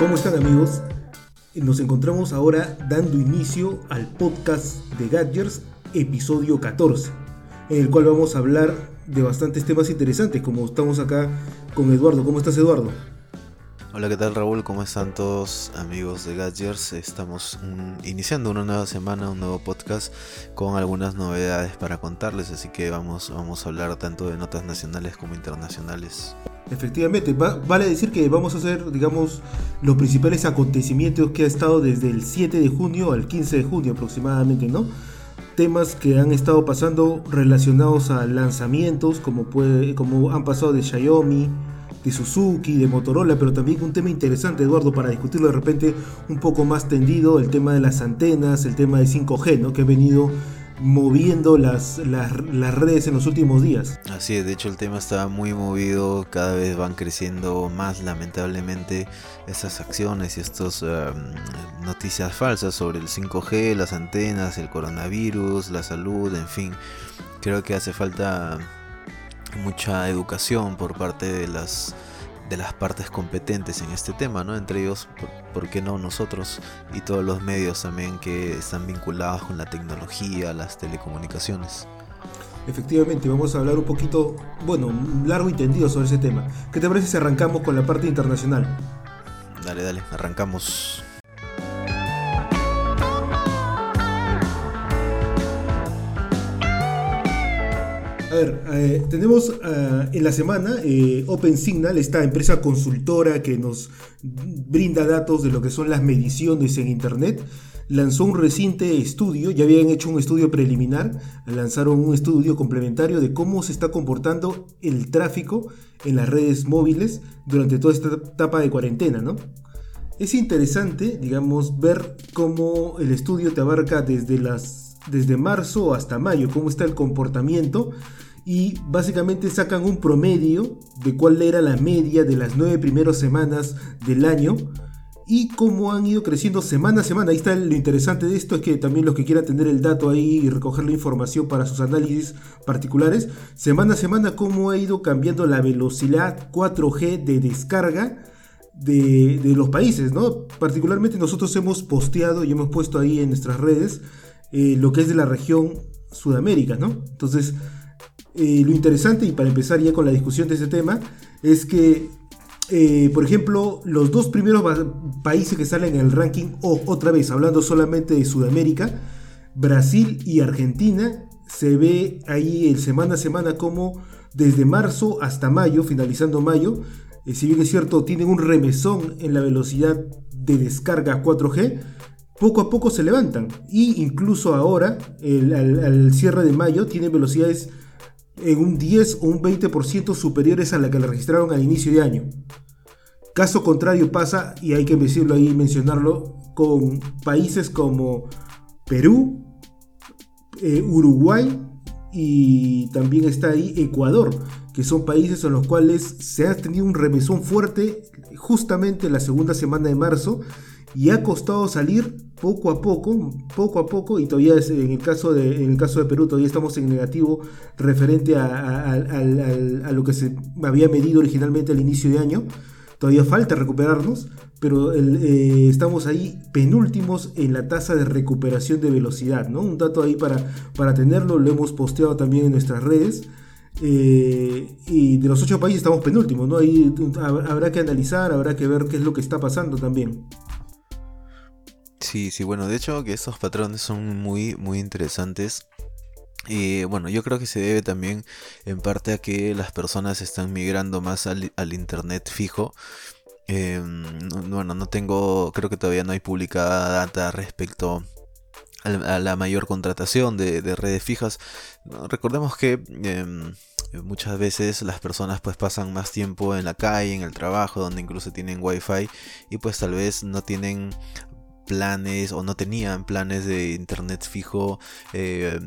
¿Cómo están amigos? Nos encontramos ahora dando inicio al podcast de Gadgers, episodio 14, en el cual vamos a hablar de bastantes temas interesantes, como estamos acá con Eduardo. ¿Cómo estás Eduardo? Hola, ¿qué tal Raúl? ¿Cómo están todos amigos de Gadgers? Estamos mm, iniciando una nueva semana, un nuevo podcast con algunas novedades para contarles, así que vamos, vamos a hablar tanto de notas nacionales como internacionales. Efectivamente, vale decir que vamos a hacer, digamos, los principales acontecimientos que ha estado desde el 7 de junio al 15 de junio aproximadamente, ¿no? Temas que han estado pasando relacionados a lanzamientos, como, puede, como han pasado de Xiaomi, de Suzuki, de Motorola, pero también un tema interesante, Eduardo, para discutirlo de repente un poco más tendido, el tema de las antenas, el tema de 5G, ¿no? Que ha venido moviendo las, las, redes en los últimos días. Así es, de hecho el tema está muy movido, cada vez van creciendo más lamentablemente estas acciones y estas em, noticias falsas sobre el 5G, las antenas, el coronavirus, la salud, en fin. Creo que hace falta mucha educación por parte de las de las partes competentes en este tema, ¿no? Entre ellos, por, qué no nosotros y todos los medios también que están vinculados con la tecnología, las telecomunicaciones. Efectivamente, vamos a hablar un poquito, bueno, largo y tendido sobre ese tema. ¿Qué te parece si arrancamos con la parte internacional? Dale, dale, arrancamos. A ver, eh, tenemos eh, en la semana eh, OpenSignal, esta empresa consultora que nos brinda datos de lo que son las mediciones en Internet, lanzó un reciente estudio, ya habían hecho un estudio preliminar, lanzaron un estudio complementario de cómo se está comportando el tráfico en las redes móviles durante toda esta etapa de cuarentena, ¿no? Es interesante, digamos, ver cómo el estudio te abarca desde las desde marzo hasta mayo, cómo está el comportamiento y básicamente sacan un promedio de cuál era la media de las nueve primeras semanas del año y cómo han ido creciendo semana a semana. Ahí está lo interesante de esto, es que también los que quieran tener el dato ahí y recoger la información para sus análisis particulares, semana a semana cómo ha ido cambiando la velocidad 4G de descarga de, los países, ¿no? Particularmente nosotros hemos posteado y hemos puesto ahí en nuestras redes eh, lo que es de la región Sudamérica, ¿no? Entonces, eh, lo interesante, y para empezar ya con la discusión de ese tema, es que, eh, por ejemplo, los dos primeros países que salen en el ranking, o otra vez, hablando solamente de Sudamérica, Brasil y Argentina, se ve ahí el semana a semana como desde marzo hasta mayo, finalizando mayo, si bien es cierto, tienen un remesón en la velocidad de descarga 4G, poco a poco se levantan. Y incluso ahora, al, cierre de mayo, tienen velocidades en un 10 o un 20% superiores a la que le registraron al inicio de año. Caso contrario pasa, y hay que decirlo ahí, mencionarlo, con países como Perú, eh, Uruguay y también está ahí Ecuador, que son países en los cuales se ha tenido un remesón fuerte justamente la segunda semana de marzo y ha costado salir poco a poco, poco a poco, y todavía en, el caso de, en el caso de Perú todavía estamos en negativo referente a, lo que se había medido originalmente al inicio de año. Todavía falta recuperarnos, pero eh, estamos ahí penúltimos en la tasa de recuperación de velocidad. ¿no? Un dato ahí para, para tenerlo, lo hemos posteado también en nuestras redes. Eh, y de los ocho países estamos penúltimos, ¿no? Ahí habrá que analizar, habrá que ver qué es lo que está pasando también. Sí, sí, bueno, de hecho que estos patrones son muy, muy interesantes. Y bueno, yo creo que se debe también en parte a que las personas están migrando más al, internet fijo. Em, bueno, no tengo, creo que todavía no hay publicada data respecto a la mayor contratación de, redes fijas. Recordemos que em, muchas veces las personas pues pasan más tiempo en la calle, en el trabajo, donde incluso tienen wifi y pues tal vez no tienen planes o no tenían planes de internet fijo, eh,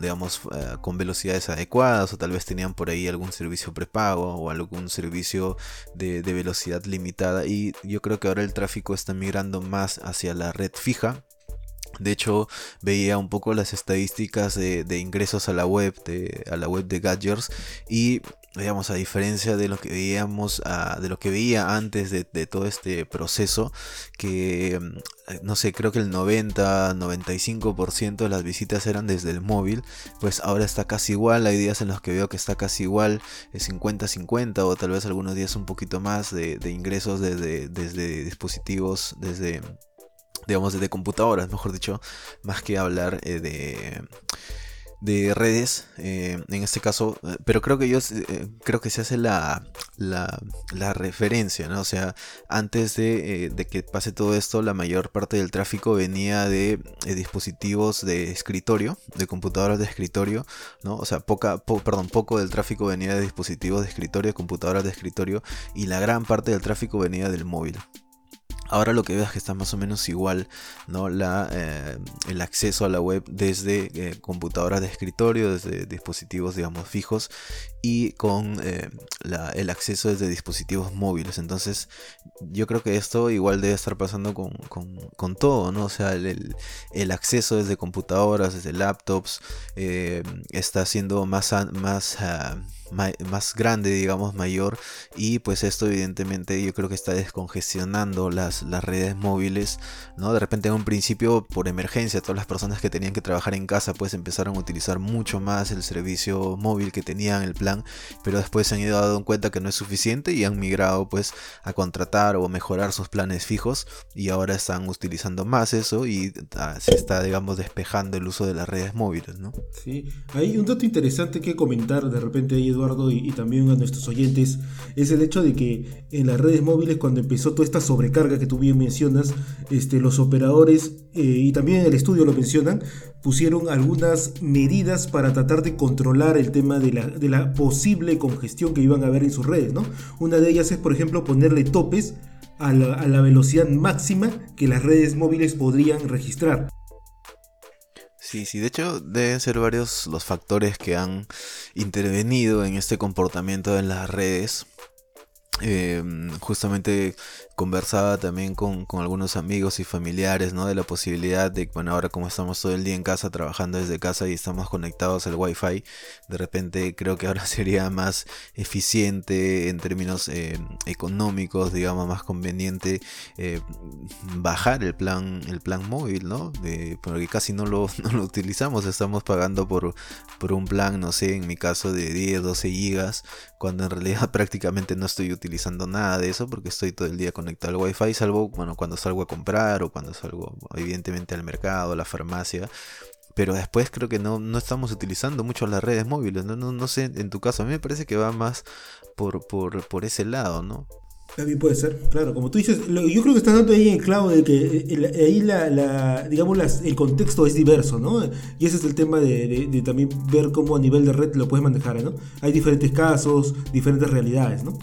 digamos, eh, con velocidades adecuadas o tal vez tenían por ahí algún servicio prepago o algún servicio de, velocidad limitada y yo creo que ahora el tráfico está migrando más hacia la red fija. De hecho, veía un poco las estadísticas de, ingresos a la web, de, a la web de Gadgers, y digamos, a diferencia de lo que veíamos, de lo que veía antes de, todo este proceso, que, mm, no sé, creo que el 90-95% de las visitas eran desde el móvil, pues ahora está casi igual, hay días en los que veo que está casi igual, 50-50 o tal vez algunos días un poquito más de, ingresos desde, desde dispositivos, desde digamos, desde computadoras, mejor dicho, más que hablar eh, de de redes, eh, en este caso, eh, pero creo que yo creo que se hace la, la, referencia, ¿no? O sea, antes de, que pase todo esto, la mayor parte del tráfico venía de, dispositivos de escritorio, de computadoras de escritorio, ¿no? O sea, poca, perdón, poco del tráfico venía de dispositivos de escritorio, de computadoras de escritorio, y la gran parte del tráfico venía del móvil. Ahora lo que veo es que está más o menos igual, ¿no? La, eh, el acceso a la web desde eh, computadoras de escritorio, desde dispositivos, digamos, fijos y con eh, el acceso desde dispositivos móviles. Entonces, yo creo que esto igual debe estar pasando con, con, todo, ¿no? O sea, el, el, acceso desde computadoras, desde laptops, está siendo más, más ah, más grande, digamos, mayor. Y pues esto evidentemente yo creo que está descongestionando las, las redes móviles, ¿no? De repente en un principio, por emergencia, todas las personas que tenían que trabajar en casa pues empezaron a utilizar mucho más el servicio móvil que tenían, el plan, pero después se han ido dando cuenta que no es suficiente y han migrado pues a contratar o mejorar sus planes fijos y ahora están utilizando más eso y ah, se está, digamos, despejando el uso de las redes móviles, ¿no? Sí, hay un dato interesante que comentar de repente ahí, Eduardo, y, también a nuestros oyentes, es el hecho de que en las redes móviles, cuando empezó toda esta sobrecarga que tú bien mencionas, este, los operadores, eh, y también el estudio lo mencionan, pusieron algunas medidas para tratar de controlar el tema de la, de la posible congestión que iban a haber en sus redes, ¿no? Una de ellas es, por ejemplo, ponerle topes a la, a la velocidad máxima que las redes móviles podrían registrar. Sí, sí, de hecho deben ser varios los factores que han intervenido en este comportamiento en las redes. Em, justamente conversaba también con, algunos amigos y familiares, ¿no? De la posibilidad de, bueno, ahora como estamos todo el día en casa, trabajando desde casa y estamos conectados al wifi, de repente creo que ahora sería más eficiente en términos eh, económicos, digamos, más conveniente eh, bajar el plan, el plan móvil, ¿no? porque casi no lo, no lo utilizamos, estamos pagando por, por un plan, no sé, en mi caso de 10, 12 gigas, cuando en realidad prácticamente no estoy utilizando nada de eso porque estoy todo el día conectado al wifi, salvo bueno, cuando salgo a comprar o cuando salgo evidentemente al mercado, a la farmacia. Pero después creo que no, no estamos utilizando mucho las redes móviles. No, no, no sé, en tu caso, a mí me parece que va más por, por, por ese lado, ¿no? También puede ser, claro, como tú dices, yo creo que estás dando ahí en clavo de que eh, ahí la, digamos, el contexto es diverso, ¿no? Y ese es el tema de, de, también ver cómo a nivel de red lo puedes manejar, ¿no? Hay diferentes casos, diferentes realidades, ¿no?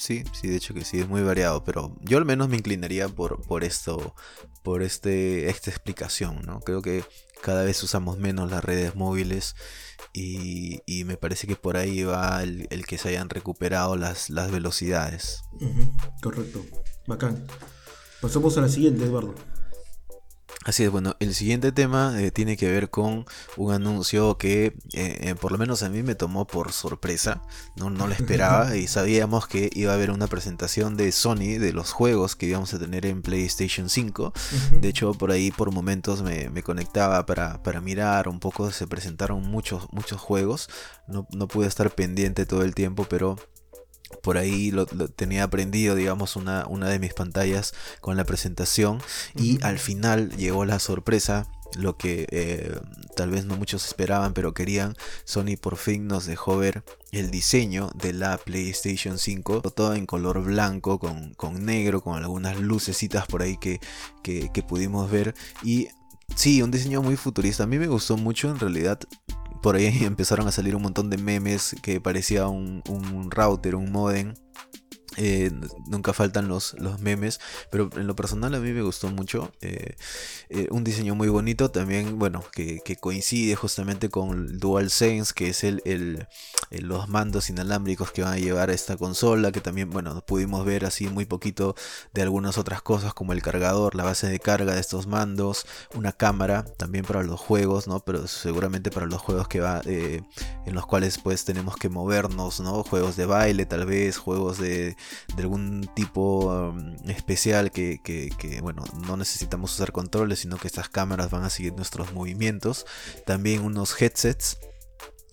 Sí, sí, de hecho que sí, es muy variado, pero yo al menos me inclinaría por, por esto, por este, esta explicación, ¿no? Creo que cada vez usamos menos las redes móviles y, me parece que por ahí va el, que se hayan recuperado las, las velocidades. correcto, bacán. Pasamos a la siguiente, Eduardo. Así es, bueno, el siguiente tema eh, tiene que ver con un anuncio que eh, eh, por lo menos a mí me tomó por sorpresa, no, no lo esperaba y sabíamos que iba a haber una presentación de Sony de los juegos que íbamos a tener en PlayStation 5. De hecho, por ahí por momentos me, conectaba para, para, mirar un poco, se presentaron muchos, muchos juegos, no, no pude estar pendiente todo el tiempo, pero por ahí lo, tenía aprendido, digamos, una, una, de mis pantallas con la presentación y al final llegó la sorpresa, lo que eh, tal vez no muchos esperaban, pero querían, Sony por fin nos dejó ver el diseño de la PlayStation 5, todo en color blanco, con, con negro, con algunas lucecitas por ahí que, que, que pudimos ver. Y Sí, un diseño muy futurista. A mí me gustó mucho, en realidad por ahí empezaron a salir un montón de memes que parecía un, router, un modem. Eh, nunca faltan los, los memes, pero en lo personal a mí me gustó mucho. Eh, eh, un diseño muy bonito también, bueno, que, coincide justamente con el DualSense, que es el, los mandos inalámbricos que van a llevar a esta consola, que también, bueno, pudimos ver así muy poquito de algunas otras cosas como el cargador, la base de carga de estos mandos, una cámara también para los juegos, ¿no? Pero seguramente para los juegos que va, en los cuales pues tenemos que movernos, ¿no? Juegos de baile tal vez, juegos de de algún tipo um, especial que, bueno, no necesitamos usar controles, sino que estas cámaras van a seguir nuestros movimientos. También unos headsets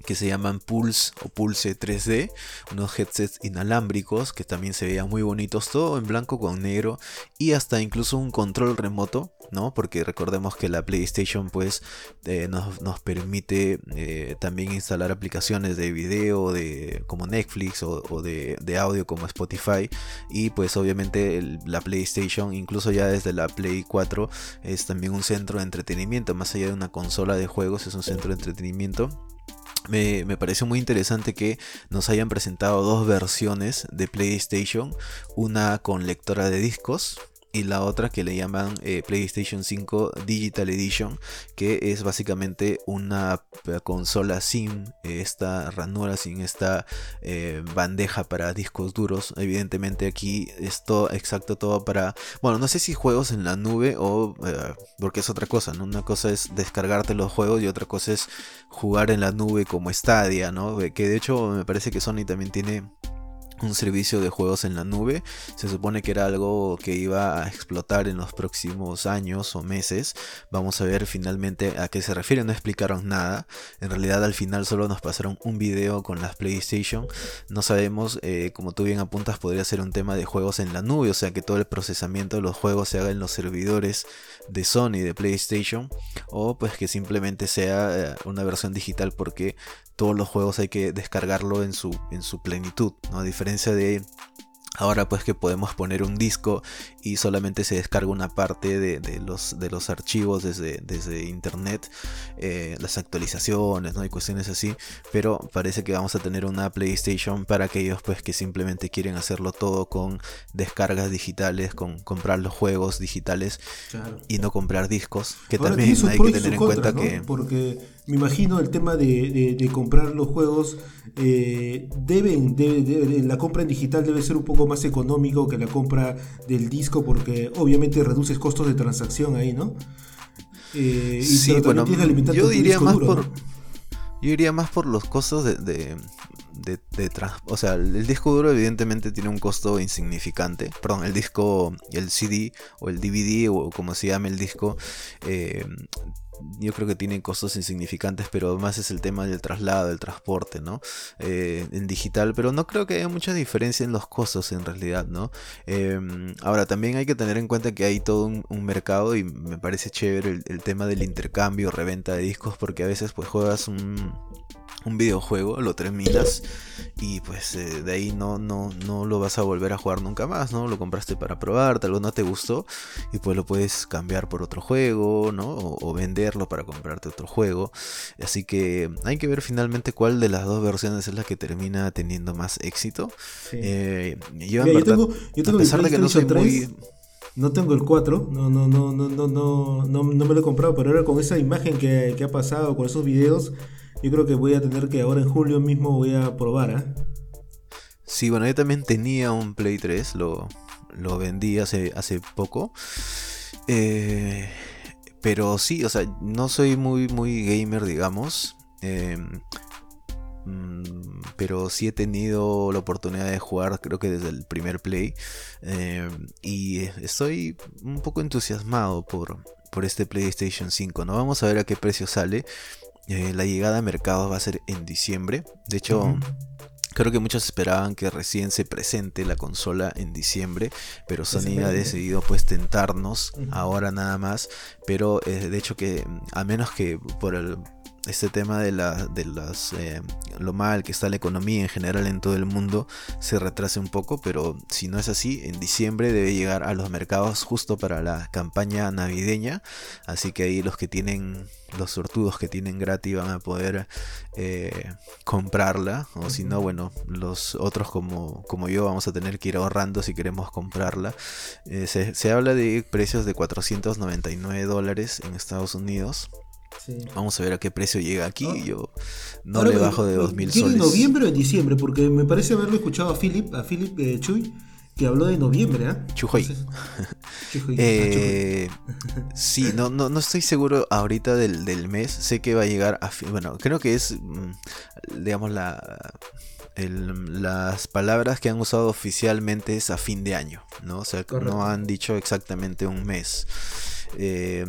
que se llaman Pulse o Pulse 3D, unos headsets inalámbricos que también se veían muy bonitos, todo en blanco con negro y hasta incluso un control remoto ¿no? Porque recordemos que la PlayStation pues eh, nos, permite eh, también instalar aplicaciones de video de, como Netflix o, de, audio como Spotify y pues obviamente la PlayStation incluso ya desde la Play 4 es también un centro de entretenimiento, más allá de una consola de juegos es un centro de entretenimiento. Me, me, pareció muy interesante que nos hayan presentado dos versiones de PlayStation, una con lectora de discos y la otra que le llaman eh, PlayStation 5 Digital Edition, que es básicamente una consola sin eh, esta ranura, sin esta eh, bandeja para discos duros. Evidentemente aquí es todo exacto todo para, bueno, no sé si juegos en la nube o porque es otra cosa, ¿no? Una cosa es descargarte los juegos y otra cosa es jugar en la nube como Stadia, ¿no? Que de hecho me parece que Sony también tiene un servicio de juegos en la nube. Se supone que era algo que iba a explotar en los próximos años o meses. Vamos a ver finalmente a qué se refiere. No explicaron nada. En realidad al final solo nos pasaron un video con las PlayStation. No sabemos, eh, como tú bien apuntas, podría ser un tema de juegos en la nube. O sea que todo el procesamiento de los juegos se haga en los servidores de Sony, de PlayStation. O pues que simplemente sea eh, una versión digital porque todos los juegos hay que descargarlo en su, en su plenitud, ¿no? A diferencia de Ahora pues que podemos poner un disco y solamente se descarga una parte de, los, de los archivos desde, desde internet, eh, las actualizaciones, ¿no? hay cuestiones así, pero parece que vamos a tener una PlayStation para aquellos pues que simplemente quieren hacerlo todo con descargas digitales, con comprar los juegos digitales y no comprar discos, que también hay que tener en cuenta que... Porque me imagino el tema de, comprar los juegos, eh, deben, la compra en digital debe ser un poco más económico que la compra del disco porque obviamente reduces costos de transacción ahí, ¿no? Eh, sí, bueno, yo diría más por... Yo diría más por los costos de, de, de, o sea, el disco duro evidentemente tiene un costo insignificante. Perdón, el disco, el CD o el DVD o como se llame el disco, eh, yo creo que tienen costos insignificantes, pero más es el tema del traslado, del transporte, ¿no? Eh, en digital, pero no creo que haya mucha diferencia en los costos en realidad, ¿no? Em, ahora, también hay que tener en cuenta que hay todo un, mercado y me parece chévere el, el, tema del intercambio, reventa de discos, porque a veces pues juegas un, un videojuego, lo terminas y pues eh, de ahí no, no, no lo vas a volver a jugar nunca más, ¿no? Lo compraste para probar, tal vez no te gustó y pues lo puedes cambiar por otro juego, ¿no? O, venderlo para comprarte otro juego. Así que hay que ver finalmente cuál de las dos versiones es la que termina teniendo más éxito. Eh, yo, tengo, a pesar de que no soy muy... No tengo el 4, no, no, no, no, no, no, no, me lo he comprado, pero ahora con esa imagen que, que ha pasado, con esos videos, yo creo que voy a tener que ahora en julio mismo voy a probar, ¿eh? Sí, bueno, yo también tenía un Play 3, lo, lo vendí hace, hace poco. Eh, pero sí, o sea, no soy muy, muy gamer, digamos. Em, mm, pero sí he tenido la oportunidad de jugar, creo que desde el primer play. Em, y estoy un poco entusiasmado por, por este PlayStation 5. ¿no? Vamos a ver a qué precio sale. Eh, la llegada a mercado va a ser en diciembre. De hecho, creo que muchos esperaban que recién se presente la consola en diciembre, pero Sony ha decidido pues tentarnos ahora nada más. Pero eh, de hecho que a menos que por el este tema de, la, de las, eh, lo mal que está la economía en general en todo el mundo se retrase un poco, pero si no es así, en diciembre debe llegar a los mercados justo para la campaña navideña, así que ahí los que tienen, los sortudos que tienen gratis van a poder eh, comprarla, o si no, bueno, los otros como, como yo vamos a tener que ir ahorrando si queremos comprarla. Eh, se, se habla de precios de 499 dólares en Estados Unidos. Vamos a ver a qué precio llega aquí. Ah. Yo no le bajo de 2000 soles. en noviembre o en diciembre? Porque me parece haberlo escuchado a Philip, a Philip eh, Chuy, que habló de noviembre, ¿ah? Chujoy. eh, sí, no, no, no estoy seguro ahorita del, del, mes. Sé que va a llegar a. Bueno, creo que es, mm, digamos, la. las palabras que han usado oficialmente es a fin de año, ¿no? O sea, no han dicho exactamente un mes. Eh,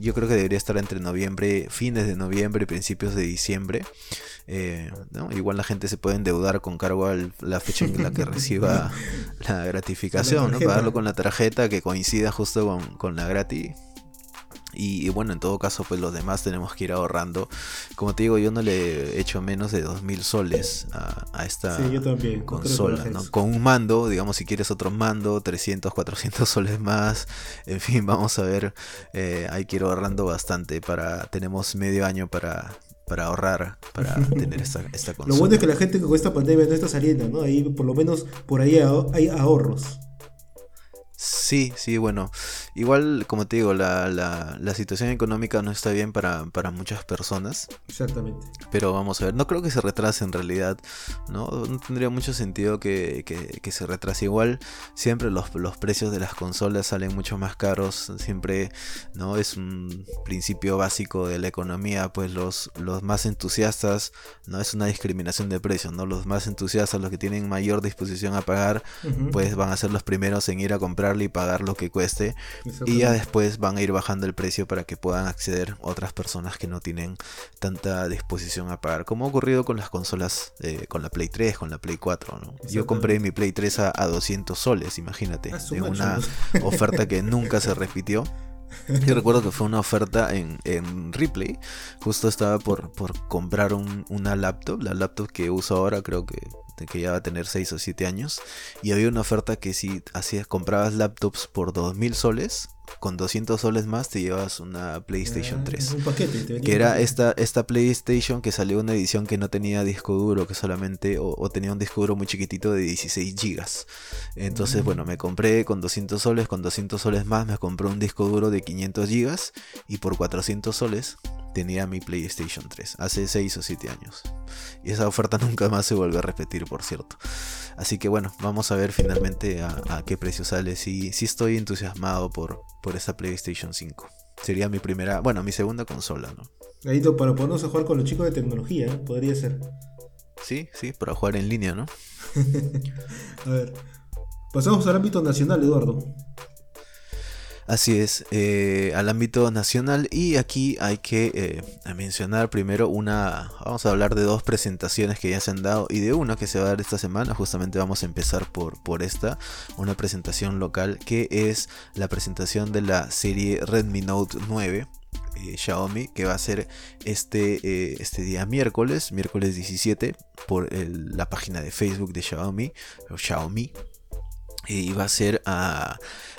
yo creo que debería estar entre noviembre, fines de noviembre y principios de diciembre. Eh, Igual la gente se puede endeudar con cargo a la fecha en la que reciba la gratificación, ¿no? pagarlo con la tarjeta que coincida justo con, con la gratis y, bueno, en todo caso, pues los demás tenemos que ir ahorrando. Como te digo, yo no le he hecho menos de 2.000 soles a, esta consola. Con un mando, digamos, si quieres otro mando, 300, 400 soles más. En fin, vamos a ver. Eh, hay que ir ahorrando bastante. para Tenemos medio año para, para ahorrar, para tener esta, esta consola. Lo bueno es que la gente con esta pandemia no está saliendo, ¿no? Ahí por lo menos por ahí hay ahorros. Sí, sí, bueno, igual como te digo, la, la, situación económica no está bien para, para, muchas personas. Exactamente. Pero vamos a ver, no creo que se retrase en realidad, ¿no? No tendría mucho sentido que, que, se retrase. Igual siempre los, los, precios de las consolas salen mucho más caros, siempre, ¿no? Es un principio básico de la economía, pues los, los más entusiastas, no es una discriminación de precios, ¿no? Los más entusiastas, los que tienen mayor disposición a pagar, pues van a ser los primeros en ir a comprar y pagar lo que cueste. Y ya después van a ir bajando el precio para que puedan acceder otras personas que no tienen tanta disposición a pagar. Como ha ocurrido con las consolas, eh, con la Play 3, con la Play 4. Yo compré mi Play 3 a, 200 soles, imagínate. Ah, en una oferta que nunca se repitió. Yo recuerdo que fue una oferta en, en Ripley. Justo estaba por, por comprar una laptop. La laptop que uso ahora creo que que ya va a tener 6 o 7 años, y había una oferta que si hacías, comprabas laptops por 2000 soles, con 200 soles más te llevas una PlayStation 3. Un paquete, que era esta, esta PlayStation que salió una edición que no tenía disco duro, que solamente, o, tenía un disco duro muy chiquitito de 16 gigas. Entonces, bueno, me compré con 200 soles, con 200 soles más me compré un disco duro de 500 gigas y por 400 soles tenía mi PlayStation 3 hace 6 o 7 años. Y esa oferta nunca más se vuelve a repetir, por cierto. Así que bueno, vamos a ver finalmente a, qué precio sale. Si, si estoy entusiasmado por, por esa PlayStation 5. Sería mi primera, bueno, mi segunda consola, ¿no? Ahí para ponernos a jugar con los chicos de tecnología, ¿eh? podría ser. Sí, sí, para jugar en línea, ¿no? a ver, pasamos al ámbito nacional, Eduardo. Así es, eh, al ámbito nacional y aquí hay que eh, mencionar primero una, vamos a hablar de dos presentaciones que ya se han dado y de una que se va a dar esta semana, justamente vamos a empezar por, por esta, una presentación local que es la presentación de la serie Redmi Note 9. Eh, Xiaomi que va a ser este, este día miércoles, miércoles 17, por la página de Facebook de Xiaomi, Xiaomi, y va a ser a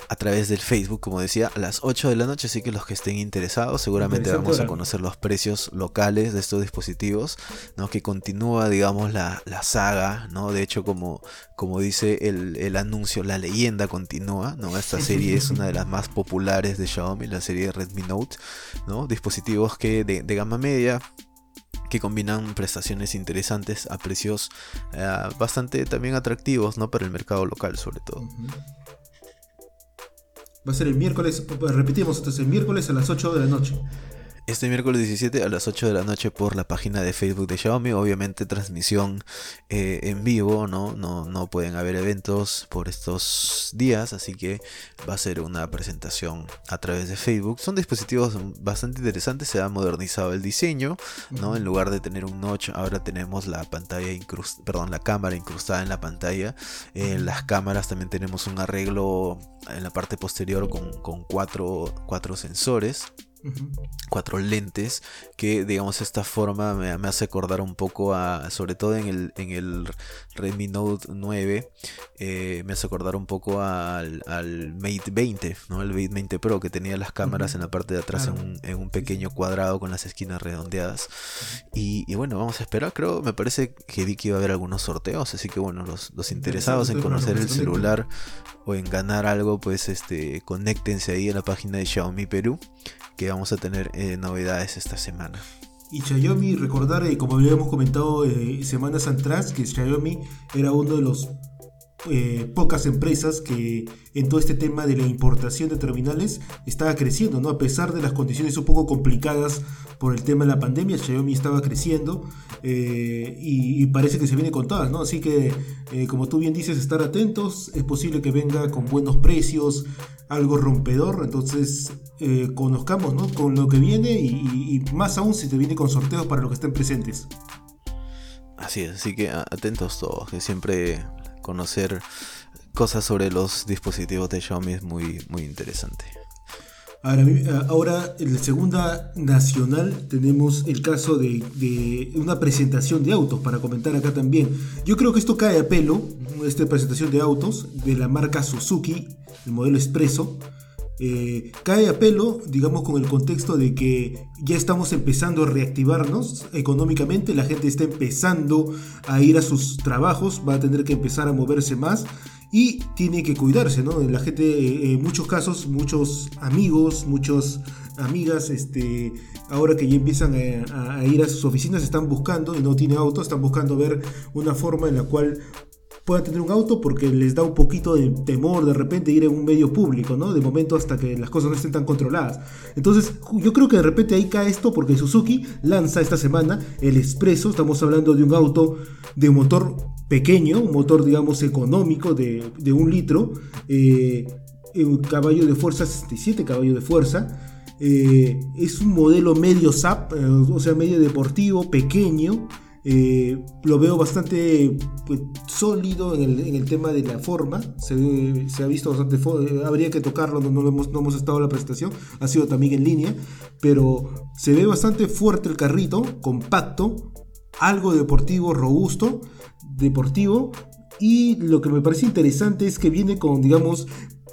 a través del Facebook, como decía, a las 8 de la noche. Así que los que estén interesados, seguramente vamos a conocer los precios locales de estos dispositivos, ¿no? Que continúa, digamos, la, saga, ¿no? De hecho, como, como dice el, anuncio, la leyenda continúa, ¿no? Esta serie es una de las más populares de Xiaomi, la serie Redmi Note, ¿no? Dispositivos que de, gama media, que combinan prestaciones interesantes a precios eh, bastante también atractivos, ¿no? Para el mercado local, sobre todo. Va a ser el miércoles, repetimos entonces, el miércoles a las 8 de la noche. Este miércoles 17 a las 8 de la noche por la página de Facebook de Xiaomi. Obviamente transmisión eh, en vivo, ¿no? ¿no? No pueden haber eventos por estos días, así que va a ser una presentación a través de Facebook. Son dispositivos bastante interesantes, se ha modernizado el diseño, ¿no? En lugar de tener un notch, ahora tenemos la pantalla incrustada, perdón, la cámara incrustada en la pantalla. En las cámaras también tenemos un arreglo en la parte posterior con, con cuatro, cuatro sensores cuatro lentes que digamos esta forma me, hace acordar un poco a sobre todo en el, en el Redmi Note 9 eh, me hace acordar un poco al, Mate 20 ¿no? el Mate 20 Pro que tenía las cámaras en la parte de atrás en, un, pequeño cuadrado con las esquinas redondeadas. Y, bueno vamos a esperar. Creo me parece que vi que iba a haber algunos sorteos así que bueno los, los interesados en conocer el celular o en ganar algo pues este conéctense ahí en la página de Xiaomi Perú que vamos a tener eh, novedades esta semana. Y Xiaomi, recordar, eh, como habíamos comentado eh, semanas atrás, que Xiaomi era uno de los pocas empresas que en todo este tema de la importación de terminales estaba creciendo, ¿no? A pesar de las condiciones un poco complicadas por el tema de la pandemia, Xiaomi estaba creciendo y, parece que se viene con todas, ¿no? Así que, como tú bien dices, estar atentos, es posible que venga con buenos precios, algo rompedor, entonces eh, conozcamos ¿no? con lo que viene y, más aún si te viene con sorteos para los que estén presentes. Así es, así que atentos todos, que siempre conocer cosas sobre los dispositivos de Xiaomi es muy, muy interesante. Ahora, ahora, en la segunda nacional tenemos el caso de, de, una presentación de autos para comentar acá también. Yo creo que esto cae a pelo, esta presentación de autos de la marca Suzuki, el modelo Expreso. Eh, cae a pelo, digamos, con el contexto de que ya estamos empezando a reactivarnos económicamente, la gente está empezando a ir a sus trabajos, va a tener que empezar a moverse más y tiene que cuidarse, ¿no? La gente, eh, en muchos casos, muchos amigos, muchas amigas, este, ahora que ya empiezan a, a, ir a sus oficinas, están buscando y no tiene auto, están buscando ver una forma en la cual puedan tener un auto porque les da un poquito de temor de repente ir en un medio público, ¿no? De momento hasta que las cosas no estén tan controladas. Entonces, yo creo que de repente ahí cae esto porque Suzuki lanza esta semana el Expreso, estamos hablando de un auto de motor pequeño, un motor digamos económico de, un litro, eh, un caballo de fuerza, 67 caballos de fuerza. Eh, es un modelo medio SAP, eh, o sea, medio deportivo, pequeño. Eh, lo veo bastante pues, sólido en el, tema de la forma. Se, ha visto bastante. Eh, habría que tocarlo, no, hemos, no hemos estado en la presentación. Ha sido también en línea. Pero se ve bastante fuerte el carrito, compacto, algo deportivo, robusto, deportivo. Y lo que me parece interesante es que viene con, digamos,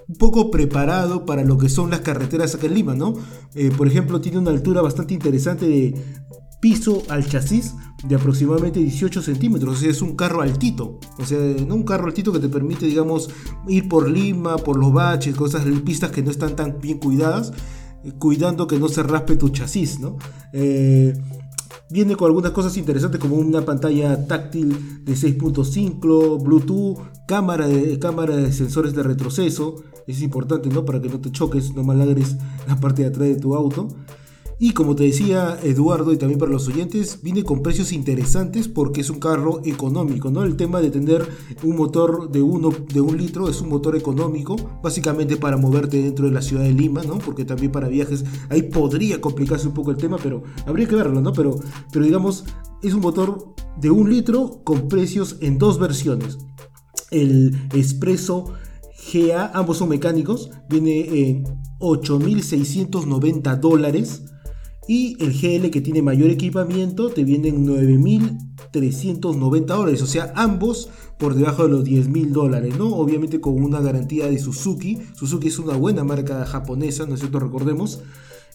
un poco preparado para lo que son las carreteras acá en Lima, ¿no? Eh, por ejemplo, tiene una altura bastante interesante de piso al chasis de aproximadamente 18 centímetros, o sea, es un carro altito, o sea, no un carro altito que te permite, digamos, ir por Lima, por los baches, cosas, pistas que no están tan bien cuidadas, eh, cuidando que no se raspe tu chasis, ¿no? Eh, viene con algunas cosas interesantes como una pantalla táctil de 6.5, Bluetooth, cámara de, de sensores de retroceso, es importante, ¿no? Para que no te choques, no malagres la parte de atrás de tu auto. Y como te decía Eduardo y también para los oyentes, viene con precios interesantes porque es un carro económico, ¿no? El tema de tener un motor de, uno, de un litro es un motor económico, básicamente para moverte dentro de la ciudad de Lima, ¿no? Porque también para viajes ahí podría complicarse un poco el tema, pero habría que verlo, ¿no? Pero, pero digamos, es un motor de un litro con precios en dos versiones. El Expreso GA, ambos son mecánicos, viene en 8.690 dólares y el GL que tiene mayor equipamiento te viene en 9.390 dólares. O sea, ambos por debajo de los 10.000 dólares, ¿no? Obviamente con una garantía de Suzuki. Suzuki es una buena marca japonesa, ¿no es cierto? Recordemos.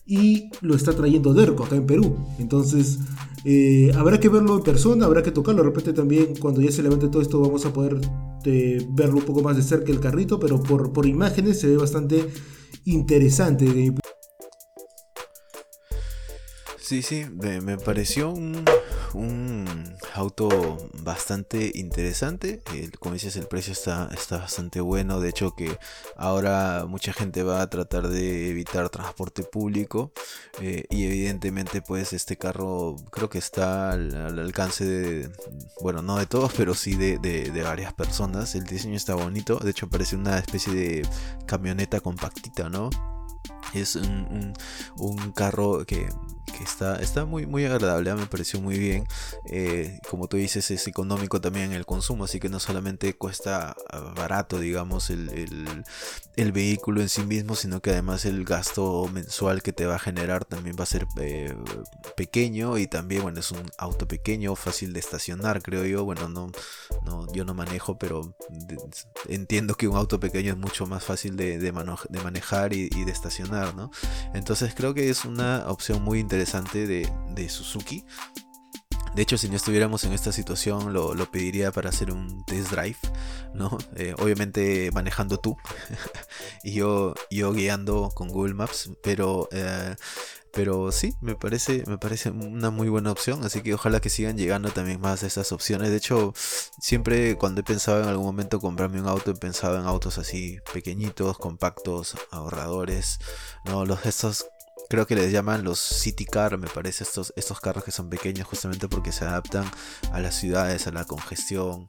Y lo está trayendo Derco acá en Perú. Entonces, eh, habrá que verlo en persona, habrá que tocarlo. De repente también cuando ya se levante todo esto vamos a poder eh, verlo un poco más de cerca el carrito. Pero por, por imágenes se ve bastante interesante Sí, sí, me, pareció un, auto bastante interesante. como dices, el precio está, está bastante bueno. De hecho, que ahora mucha gente va a tratar de evitar transporte público. Eh, y evidentemente, pues este carro creo que está al, alcance de, bueno, no de todos, pero sí de, de, varias personas. El diseño está bonito. De hecho, parece una especie de camioneta compactita, ¿no? Es un, un carro que está, está muy, muy agradable, me pareció muy bien. como tú dices, es económico también el consumo, así que no solamente cuesta ah, barato, digamos, el, el vehículo en sí mismo, sino que además el gasto mensual que te va a generar también va a ser eh, pequeño y también, bueno, es un auto pequeño, fácil de estacionar, creo yo. Bueno, no, no yo no manejo, pero entiendo que un auto pequeño es mucho más fácil de, de, manejar y, de estacionar, ¿no? Entonces creo que es una opción muy interesante de, de Suzuki. De hecho, si no estuviéramos en esta situación, lo, pediría para hacer un test drive, ¿no? Eh, obviamente manejando tú y yo, yo guiando con Google Maps, pero, eh, pero sí, me parece, me parece una muy buena opción, así que ojalá que sigan llegando también más de estas opciones. De hecho, siempre cuando he pensado en algún momento comprarme un auto, he pensado en autos así pequeñitos, compactos, ahorradores, ¿no? Los estos creo que les llaman los city car, me parece, estos, estos carros que son pequeños justamente porque se adaptan a las ciudades, a la congestión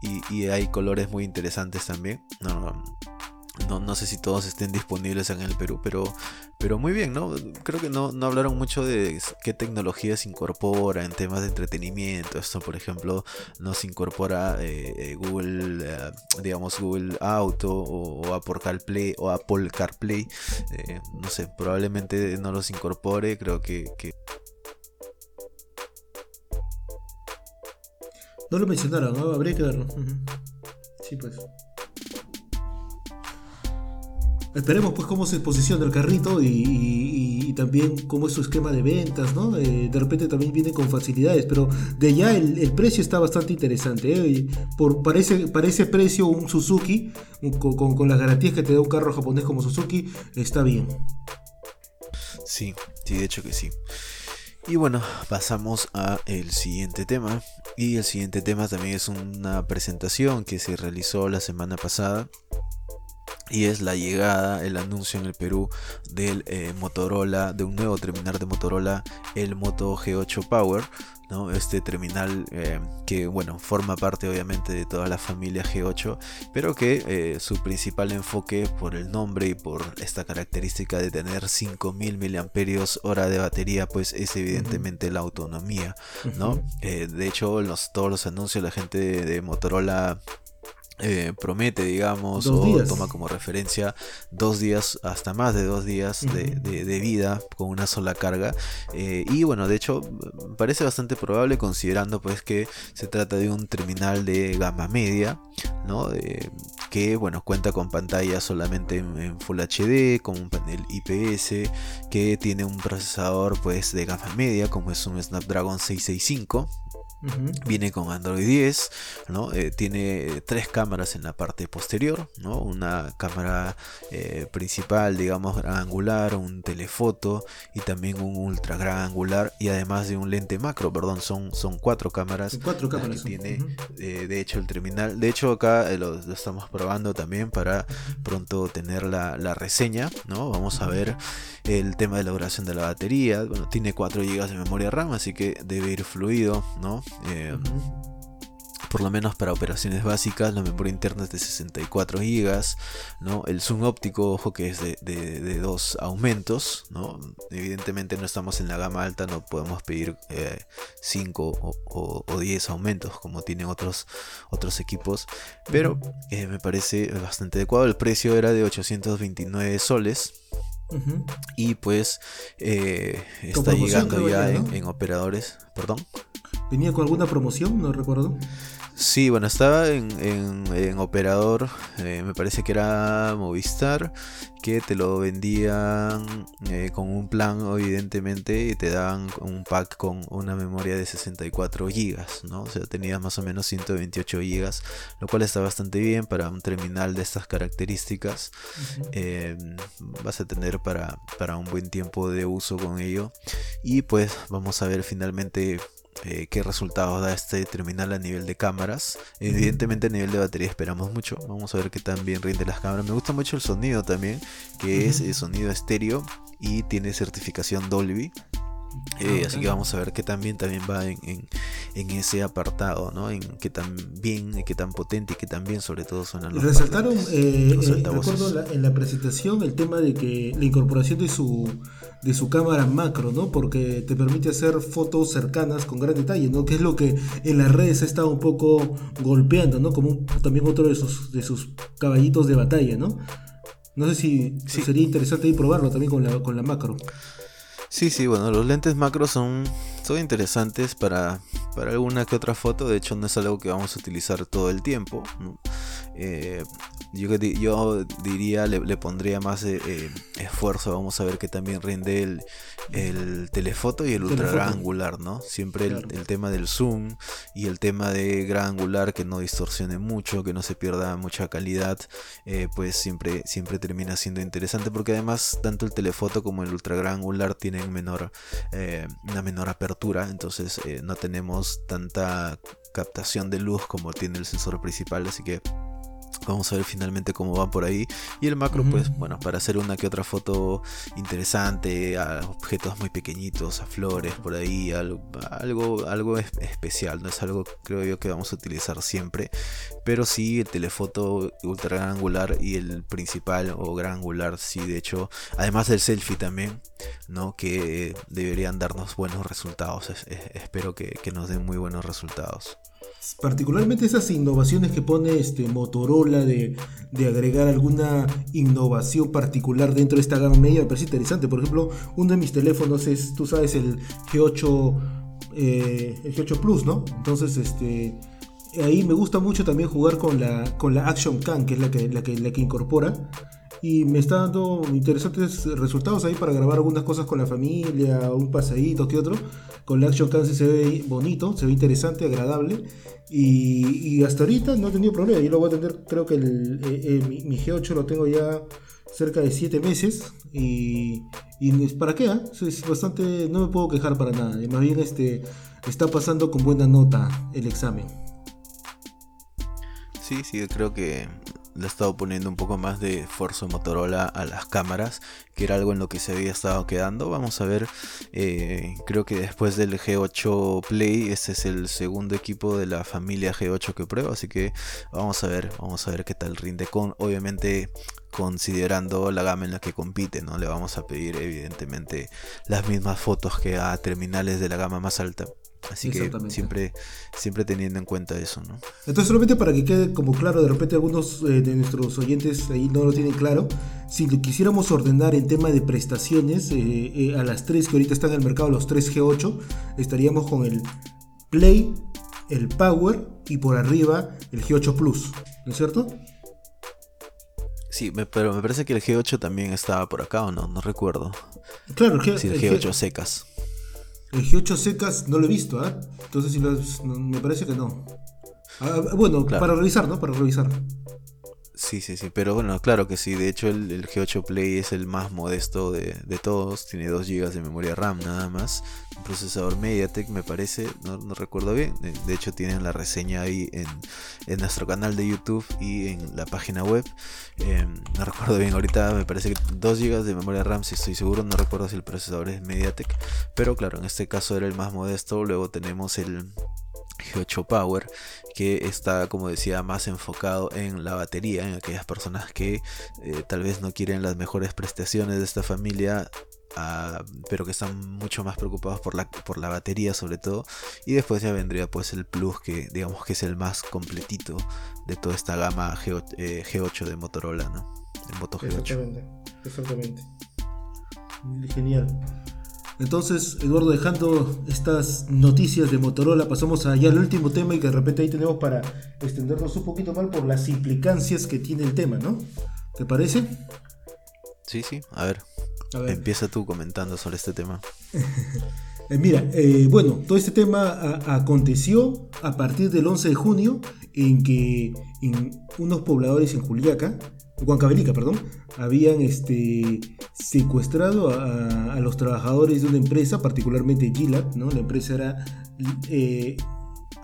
y, hay colores muy interesantes también. No, no, no sé si todos estén disponibles en el Perú, pero, pero muy bien, ¿no? Creo que no, no hablaron mucho de qué tecnología se incorpora en temas de entretenimiento. Esto, por ejemplo, no se incorpora eh, eh, Google, eh, digamos, Google Auto o, Apple CarPlay o Apple CarPlay. no sé, probablemente no los incorpore. Creo que, No lo mencionaron, ¿no? Habría que verlo. Sí, pues. Esperemos pues cómo se posiciona el carrito y, también cómo es su esquema de ventas, ¿no? Eh, de repente también viene con facilidades, pero de ya el, precio está bastante interesante. ¿eh? Por, para, ese, precio un Suzuki, con, con, las garantías que te da un carro japonés como Suzuki, está bien. Sí, sí, de hecho que sí. Y bueno, pasamos a el siguiente tema. Y el siguiente tema también es una presentación que se realizó la semana pasada y es la llegada, el anuncio en el Perú del eh, Motorola, de un nuevo terminal de Motorola, el Moto G8 Power, ¿no? Este terminal eh, que, bueno, forma parte obviamente de toda la familia G8, pero que eh, su principal enfoque por el nombre y por esta característica de tener 5000 mAh de batería, pues es evidentemente la autonomía, ¿no? de hecho, los, todos los anuncios, la gente de Motorola eh, promete, digamos, o toma como referencia dos días, hasta más de dos días de, vida con una sola carga. Eh, y bueno, de hecho, parece bastante probable considerando pues que se trata de un terminal de gama media, ¿no? que bueno, cuenta con pantalla solamente en, Full HD, con un panel IPS, que tiene un procesador pues de gama media, como es un Snapdragon 665 Viene con Android 10, ¿no? Eh, tiene tres cámaras en la parte posterior, ¿no? Una cámara eh, principal, digamos, gran angular, un telefoto y también un ultra gran angular y además de un lente macro, perdón, son, son cuatro cámaras. Cuatro cámaras. Que tiene, eh, de hecho, el terminal. De hecho, acá lo, estamos probando también para pronto tener la, la reseña, ¿no? Vamos a ver el tema de la duración de la batería. Bueno, tiene 4 GB de memoria RAM, así que debe ir fluido, ¿no? Eh, por lo menos para operaciones básicas, la memoria interna es de 64 GB, ¿no? El zoom óptico, ojo que es de, dos aumentos, ¿no? Evidentemente no estamos en la gama alta, no podemos pedir 5 eh, o, 10 aumentos como tienen otros, otros equipos, pero eh, me parece bastante adecuado. El precio era de 829 soles, y pues eh, está llegando ya en, operadores. Perdón. ¿Venía con alguna promoción? No recuerdo. Sí, bueno, estaba en, en, operador, eh, me parece que era Movistar, que te lo vendían eh, con un plan, evidentemente, y te daban un pack con una memoria de 64 GB, ¿no? O sea, tenías más o menos 128 GB, lo cual está bastante bien para un terminal de estas características. Em, vas a tener para, para un buen tiempo de uso con ello. Y pues vamos a ver finalmente eh, qué resultados da este terminal a nivel de cámaras. Evidentemente a nivel de batería esperamos mucho. Vamos a ver qué tan bien rinde las cámaras. Me gusta mucho el sonido también, que es el sonido estéreo y tiene certificación Dolby. Eh, así que vamos a ver qué también también va en, en, ese apartado, ¿no? En qué tan bien, qué tan potente y qué tan bien sobre todo suenan los Resaltaron, eh, eh recuerdo en la, presentación el tema de que la incorporación de su de su cámara macro, ¿no? Porque te permite hacer fotos cercanas con gran detalle, ¿no? Que es lo que en las redes ha estado un poco golpeando, ¿no? Como también otro de sus, de sus caballitos de batalla, ¿no? No sé si sería interesante ir probarlo también con la, con la macro. Sí, sí, bueno, los lentes macro son, son interesantes para, para alguna que otra foto. De hecho, no es algo que vamos a utilizar todo el tiempo. Eh, yo, yo, diría, le, pondría más eh, eh, esfuerzo. Vamos a ver que también rinde el, el telefoto y el ultra gran angular, ¿no? Siempre el, tema del zoom y el tema de gran angular que no distorsione mucho, que no se pierda mucha calidad, pues siempre, siempre termina siendo interesante porque además tanto el telefoto como el ultra gran angular tienen menor, una menor apertura, entonces no tenemos tanta captación de luz como tiene el sensor principal, así que Vamos a ver finalmente cómo va por ahí. Y el macro, pues bueno, para hacer una que otra foto interesante, a objetos muy pequeñitos, a flores por ahí, algo, algo, especial. No es algo, creo yo, que vamos a utilizar siempre. Pero sí, el telefoto ultra gran angular y el principal o gran angular, sí, de hecho, además del selfie también, ¿no? Que deberían darnos buenos resultados. espero que nos den muy buenos resultados particularmente esas innovaciones que pone este Motorola de, agregar alguna innovación particular dentro de esta gama media me parece interesante. Por ejemplo, uno de mis teléfonos es, tú sabes, el G8, eh, el G8 Plus, ¿no? Entonces, este, ahí me gusta mucho también jugar con la, con la Action Cam, que es la que, la que, la que incorpora y me está dando interesantes resultados ahí para grabar algunas cosas con la familia, un paseíto que otro. Con la Action Cam se ve bonito, se ve interesante, agradable. Y, hasta ahorita no he tenido problema. Yo lo voy a tener, creo que el, eh, eh, mi, G8 lo tengo ya cerca de 7 meses. Y, y para qué, ¿eh? es bastante, no me puedo quejar para nada. Más bien este, está pasando con buena nota el examen. Sí, sí, creo que le ha estado poniendo un poco más de esfuerzo Motorola a las cámaras, que era algo en lo que se había estado quedando. Vamos a ver, eh, creo que después del G8 Play, este es el segundo equipo de la familia G8 que prueba, así que vamos a ver, vamos a ver qué tal rinde con, obviamente considerando la gama en la que compite, ¿no? Le vamos a pedir evidentemente las mismas fotos que a terminales de la gama más alta. Así que siempre, siempre teniendo en cuenta eso, ¿no? Entonces, solamente para que quede como claro, de repente algunos eh, de nuestros oyentes ahí no lo tienen claro, si quisiéramos ordenar en tema de prestaciones eh, eh, a las tres que ahorita están en el mercado, los 3 G8, estaríamos con el Play, el Power y por arriba el G8 Plus, ¿no es cierto? Sí, pero me parece que el G8 también estaba por acá o no, no recuerdo. Claro, el, G, sí, el G8 secas. El G8 secas no lo he visto, ¿ah? Entonces si me parece que no. Ah, bueno, para revisar, ¿no? Para revisar. Sí, sí, sí, pero bueno, claro que sí, de hecho el, G8 Play es el más modesto de, todos, tiene 2 GB de memoria RAM nada más, un procesador MediaTek me parece, no, recuerdo bien, de hecho tienen la reseña ahí en, nuestro canal de YouTube y en la página web, em, no recuerdo bien ahorita, me parece que 2 GB de memoria RAM si estoy seguro, no recuerdo si el procesador es MediaTek, pero claro, en este caso era el más modesto, luego tenemos el G8 Power que está como decía más enfocado en la batería en aquellas personas que eh, tal vez no quieren las mejores prestaciones de esta familia ah, pero que están mucho más preocupados por la, por la batería sobre todo. Y después ya vendría pues el plus que digamos que es el más completito de toda esta gama G8, eh, de Motorola ¿no? el Moto G8 exactamente, genial entonces, Eduardo, dejando estas noticias de Motorola, pasamos allá al último tema y que de repente ahí tenemos para extendernos un poquito más por las implicancias que tiene el tema, ¿no? ¿Te parece? Sí, sí, a ver. Empieza tú comentando sobre este tema. Eh, mira, eh, bueno, todo este tema aconteció a partir del 11 de junio en que en unos pobladores en Juliaca Huancavelica, perdón, habían este, secuestrado a, los trabajadores de una empresa, particularmente Gilad, ¿no? La empresa era eh,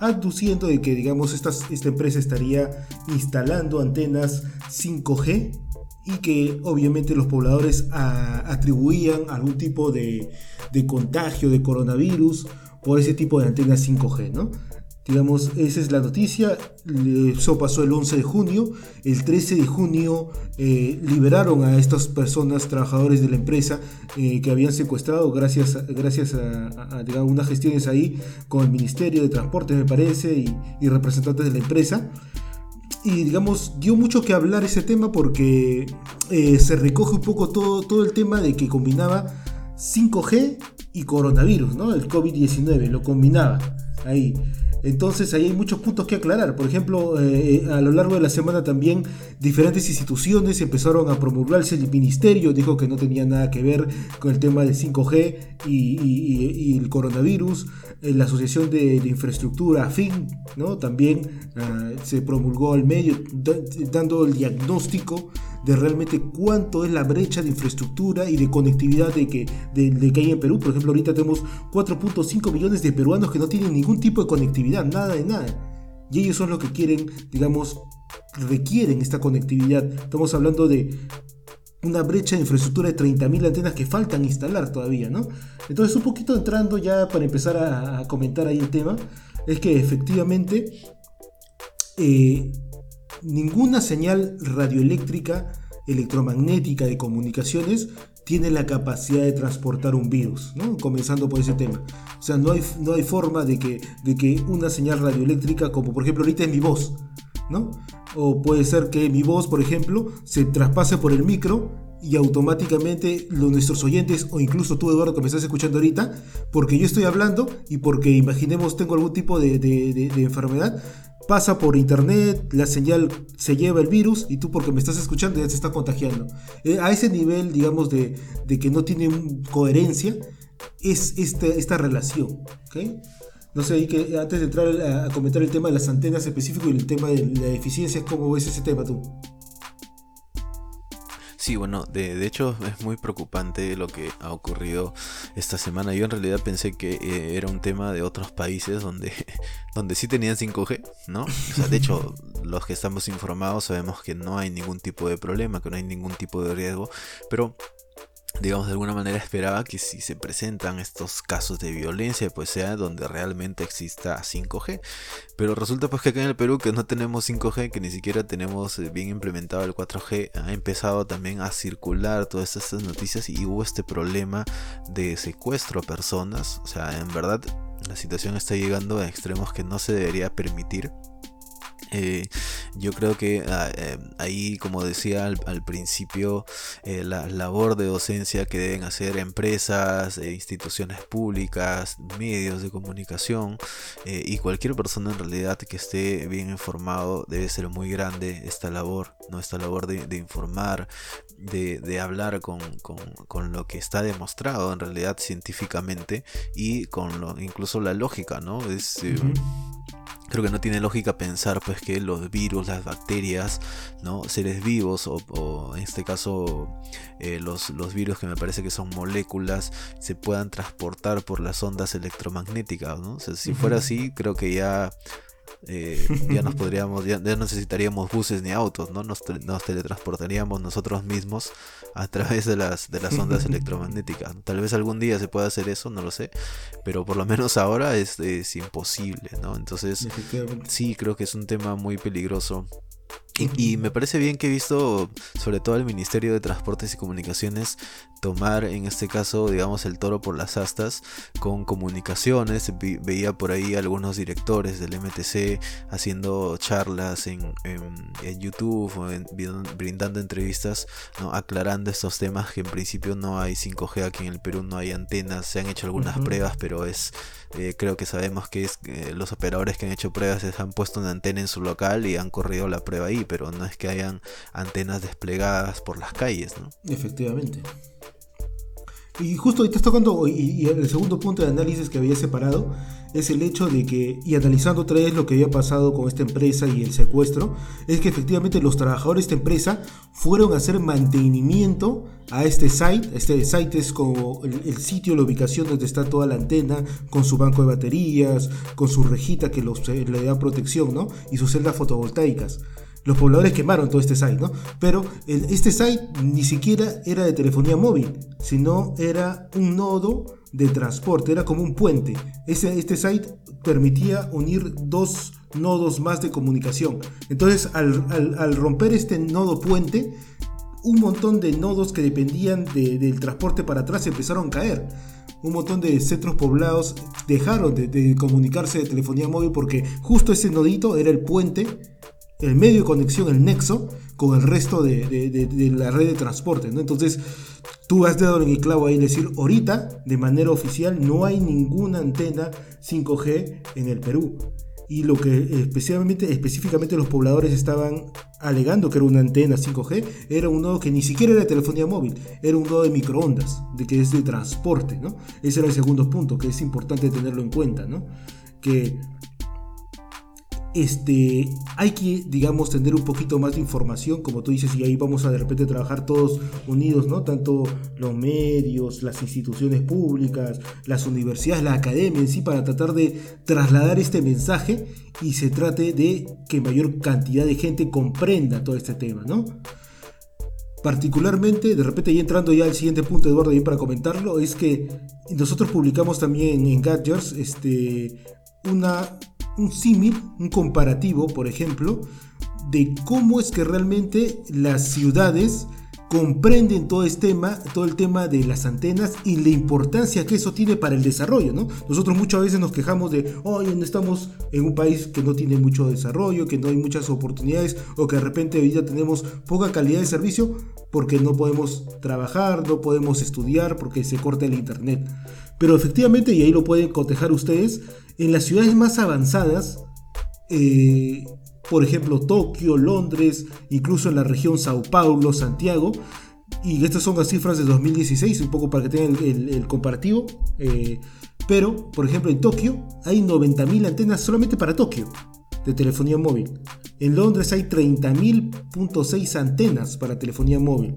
aduciendo de que, digamos, esta, esta empresa estaría instalando antenas 5G y que obviamente los pobladores atribuían algún tipo de, de, contagio de coronavirus por ese tipo de antenas 5G, ¿no? Digamos, esa es la noticia. Eso pasó el 11 de junio. El 13 de junio eh, liberaron a estas personas, trabajadores de la empresa, eh, que habían secuestrado gracias, a, gracias a, digamos, unas gestiones ahí con el Ministerio de Transporte, me parece, y, representantes de la empresa. Y digamos, dio mucho que hablar ese tema porque eh, se recoge un poco todo, todo el tema de que combinaba 5G y coronavirus, ¿no? El COVID-19, lo combinaba ahí. Entonces ahí hay muchos puntos que aclarar. Por ejemplo, eh, a lo largo de la semana también diferentes instituciones empezaron a promulgarse. El ministerio dijo que no tenía nada que ver con el tema de 5G y, el coronavirus. Eh, la Asociación de, Infraestructura, AFIN, ¿no? también ah, se promulgó al medio dando el diagnóstico de realmente cuánto es la brecha de infraestructura y de conectividad de que, de, que hay en Perú. Por ejemplo, ahorita tenemos 4.5 millones de peruanos que no tienen ningún tipo de conectividad, nada de nada. Y ellos son los que quieren, digamos, requieren esta conectividad. Estamos hablando de una brecha de infraestructura de 30.000 antenas que faltan instalar todavía, ¿no? Entonces, un poquito entrando ya para empezar a, comentar ahí el tema, es que efectivamente eh, ninguna señal radioeléctrica, electromagnética de comunicaciones tiene la capacidad de transportar un virus, ¿no? Comenzando por ese tema. O sea, no hay, no hay forma de que, de que una señal radioeléctrica, como por ejemplo ahorita es mi voz, ¿no? O puede ser que mi voz, por ejemplo, se traspase por el micro y automáticamente los, nuestros oyentes, o incluso tú, Eduardo, que me estás escuchando ahorita, porque yo estoy hablando y porque imaginemos tengo algún tipo de, de enfermedad, pasa por internet, la señal se lleva el virus y tú porque me estás escuchando ya te está contagiando. Eh, a ese nivel, digamos, de, que no tiene coherencia, es esta, esta relación. No sé, y que antes de entrar a, comentar el tema de las antenas específico y el tema de la eficiencia, ¿cómo ves ese tema tú? Sí, bueno, de, de, hecho es muy preocupante lo que ha ocurrido esta semana. Yo en realidad pensé que eh, era un tema de otros países donde, donde sí tenían 5G, ¿no? O sea, de hecho, los que estamos informados sabemos que no hay ningún tipo de problema, que no hay ningún tipo de riesgo, pero digamos, de alguna manera esperaba que si se presentan estos casos de violencia, pues sea donde realmente exista 5G. Pero resulta pues que acá en el Perú que no tenemos 5G, que ni siquiera tenemos eh, bien implementado el 4G, ha empezado también a circular todas estas noticias y hubo este problema de secuestro a personas. O sea, en verdad la situación está llegando a extremos que no se debería permitir. Eh, yo creo que ah, eh, ahí, como decía al, principio, eh, la labor de docencia que deben hacer empresas, instituciones públicas, medios de comunicación y cualquier persona en realidad que esté bien informado debe ser muy grande esta labor, ¿no? esta labor de, informar, de, hablar con, lo que está demostrado en realidad científicamente y con lo, incluso la lógica, ¿no? Es, creo que no tiene lógica pensar pues que los virus, las bacterias, ¿no? seres vivos o, en este caso eh, los, los, virus que me parece que son moléculas se puedan transportar por las ondas electromagnéticas. ¿no? si fuera así, creo que ya eh, ya nos podríamos, ya, no necesitaríamos buses ni autos, ¿no? Nos, teletransportaríamos nosotros mismos a través de las, de las ondas electromagnéticas. Tal vez algún día se pueda hacer eso, no lo sé, pero por lo menos ahora es, es imposible, ¿no? Entonces, sí, creo que es un tema muy peligroso y, me parece bien que he visto, sobre todo el Ministerio de Transportes y Comunicaciones, tomar en este caso, digamos, el toro por las astas con comunicaciones. veía por ahí algunos directores del MTC haciendo charlas en, YouTube, brindando entrevistas, aclarando estos temas que en principio no hay 5G aquí en el Perú, no hay antenas, se han hecho algunas pruebas, pero es eh, creo que sabemos que es los operadores que han hecho pruebas se han puesto una antena en su local y han corrido la prueba ahí, pero no es que hayan antenas desplegadas por las calles, ¿no? Efectivamente. Y justo ahorita estás tocando, y, el segundo punto de análisis que había separado es el hecho de que, y analizando otra vez lo que había pasado con esta empresa y el secuestro, es que efectivamente los trabajadores de esta empresa fueron a hacer mantenimiento a este site. Este site es como el, sitio, la ubicación donde está toda la antena, con su banco de baterías, con su rejita que los, le da protección, ¿no? Y sus celdas fotovoltaicas. Los pobladores quemaron todo este site, ¿no? Pero este site ni siquiera era de telefonía móvil, sino era un nodo de transporte, era como un puente. Ese, este site permitía unir dos nodos más de comunicación. Entonces, al, romper este nodo puente, un montón de nodos que dependían del transporte para atrás empezaron a caer un montón de centros poblados dejaron de, comunicarse de telefonía móvil porque justo ese nodito era el puente, el medio de conexión, el nexo con el resto de, la red de transporte. ¿no? Entonces, tú has dado en el clavo ahí decir, ahorita, de manera oficial, no hay ninguna antena 5G en el Perú y lo que especialmente, específicamente los pobladores estaban alegando que era una antena 5G, era un nodo que ni siquiera era de telefonía móvil, era un nodo de microondas, de que es de transporte, ¿no? Ese era el segundo punto, que es importante tenerlo en cuenta, ¿no? Que este, hay que, digamos, tener un poquito más de información, como tú dices, y ahí vamos a de repente trabajar todos unidos, ¿no? Tanto los medios, las instituciones públicas, las universidades, la academia en sí, para tratar de trasladar este mensaje y se trate de que mayor cantidad de gente comprenda todo este tema, ¿no? Particularmente, de repente ya entrando ya al siguiente punto, Eduardo, ahí para comentarlo, es que nosotros publicamos también en Gadgets este, una un símil, un comparativo, por ejemplo, de cómo es que realmente las ciudades comprenden todo este tema, todo el tema de las antenas y la importancia que eso tiene para el desarrollo, ¿no? Nosotros muchas veces nos quejamos de, hoy estamos en un país que no tiene mucho desarrollo, que no hay muchas oportunidades o que de repente hoy tenemos poca calidad de servicio porque no podemos trabajar, no podemos estudiar porque se corta el internet. Pero efectivamente, y ahí lo pueden cotejar ustedes, en las ciudades más avanzadas, eh, por ejemplo Tokio, Londres, incluso en la región Sao Paulo, Santiago, y estas son las cifras de 2016, un poco para que tengan el, comparativo, eh, pero por ejemplo en Tokio hay 90.000 antenas solamente para Tokio de telefonía móvil. En Londres hay 30.000.6 antenas para telefonía móvil.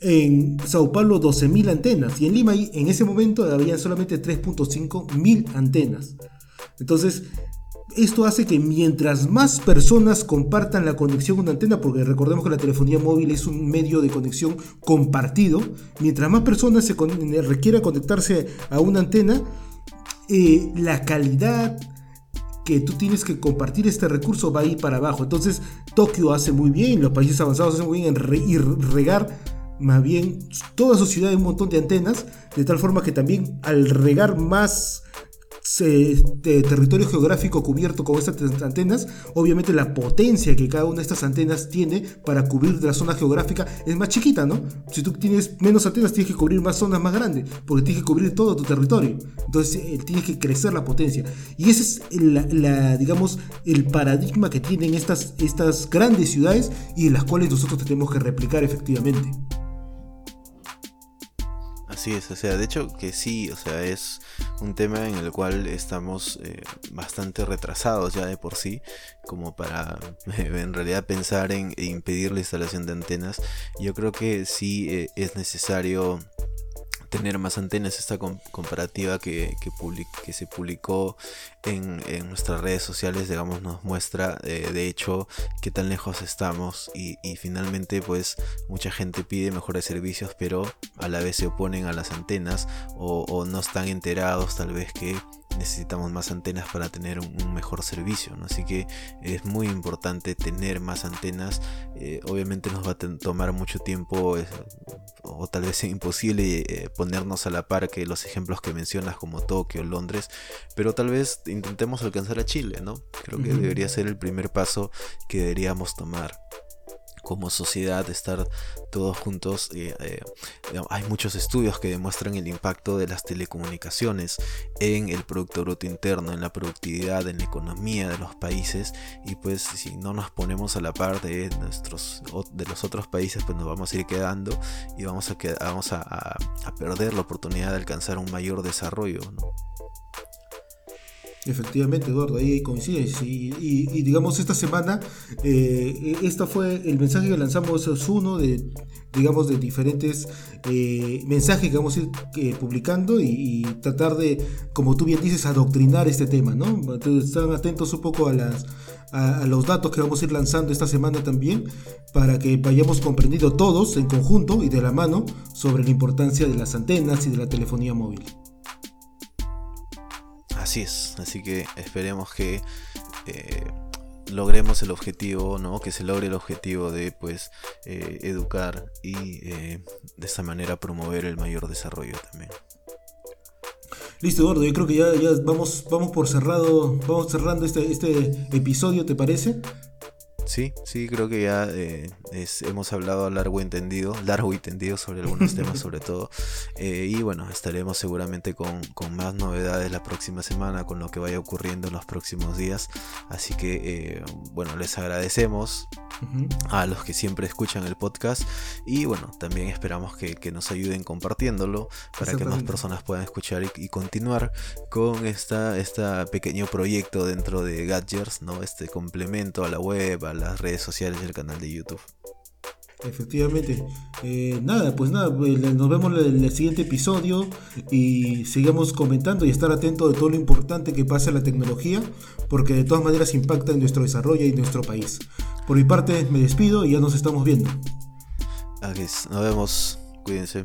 En Sao Paulo 12.000 antenas y en Lima en ese momento había solamente 3.5 mil antenas. Entonces, esto hace que mientras más personas compartan la conexión con una antena, porque recordemos que la telefonía móvil es un medio de conexión compartido, mientras más personas se requiera conectarse a una antena, eh, la calidad que tú tienes que compartir este recurso va a ir para abajo. Entonces, Tokio hace muy bien, los países avanzados hacen muy bien en regar más bien toda su ciudad un montón de antenas, de tal forma que también al regar más este, territorio geográfico cubierto con estas antenas, obviamente la potencia que cada una de estas antenas tiene para cubrir la zona geográfica es más chiquita, ¿no? Si tú tienes menos antenas, tienes que cubrir más zonas más grandes, porque tienes que cubrir todo tu territorio. Entonces, eh, tienes que crecer la potencia. Y ese es, la, digamos, el paradigma que tienen estas, estas grandes ciudades y en las cuales nosotros tenemos que replicar efectivamente. Así es, o sea, de hecho que sí, o sea, es un tema en el cual estamos eh, bastante retrasados ya de por sí, como para en realidad pensar en impedir la instalación de antenas. Yo creo que sí eh, es necesario tener más antenas. Esta comparativa que, que, se publicó en, nuestras redes sociales, digamos, nos muestra eh, de hecho qué tan lejos estamos y, finalmente pues mucha gente pide mejores servicios pero a la vez se oponen a las antenas o, no están enterados tal vez que necesitamos más antenas para tener un, mejor servicio. Así que es muy importante tener más antenas. Eh, obviamente nos va a tomar mucho tiempo o tal vez sea imposible eh, ponernos a la par que los ejemplos que mencionas como Tokio, Londres, pero tal vez intentemos alcanzar a Chile, ¿no? Creo que debería ser el primer paso que deberíamos tomar como sociedad, estar todos juntos. Eh, eh, hay muchos estudios que demuestran el impacto de las telecomunicaciones en el Producto Bruto Interno, en la productividad, en la economía de los países. Y pues si no nos ponemos a la par de, nuestros, de los otros países, pues nos vamos a ir quedando y vamos a, vamos a, perder la oportunidad de alcanzar un mayor desarrollo. Efectivamente, Eduardo, ahí coincides. Y, digamos, esta semana, eh, esta fue el mensaje que lanzamos, es uno de, digamos, de diferentes eh, mensajes que vamos a ir eh, publicando y, tratar de, como tú bien dices, adoctrinar este tema, ¿no? Entonces, están atentos un poco a, las, a, los datos que vamos a ir lanzando esta semana también para que vayamos comprendiendo todos en conjunto y de la mano sobre la importancia de las antenas y de la telefonía móvil. Así es, así que esperemos que eh, logremos el objetivo, ¿no? Que se logre el objetivo de pues eh, educar y eh, de esa manera promover el mayor desarrollo también. Listo, Eduardo, yo creo que ya, ya vamos, vamos por cerrado, vamos cerrando este, este episodio, ¿te parece? Sí, sí, creo que ya eh, hemos hablado largo y entendido, largo y tendido sobre algunos temas sobre todo. Eh, y bueno, estaremos seguramente con, más novedades la próxima semana, con lo que vaya ocurriendo en los próximos días. Así que eh, bueno, les agradecemos a los que siempre escuchan el podcast y bueno, también esperamos que, nos ayuden compartiéndolo para que más personas puedan escuchar y, continuar con esta, este pequeño proyecto dentro de Gadgets, ¿no? Este complemento a la web, a las redes sociales y el canal de YouTube. Efectivamente. Eh, nada, pues nada, pues, nos vemos en el siguiente episodio y sigamos comentando y estar atento de todo lo importante que pasa en la tecnología, porque de todas maneras impacta en nuestro desarrollo y en nuestro país. Por mi parte, me despido y ya nos estamos viendo. nos vemos. Cuídense.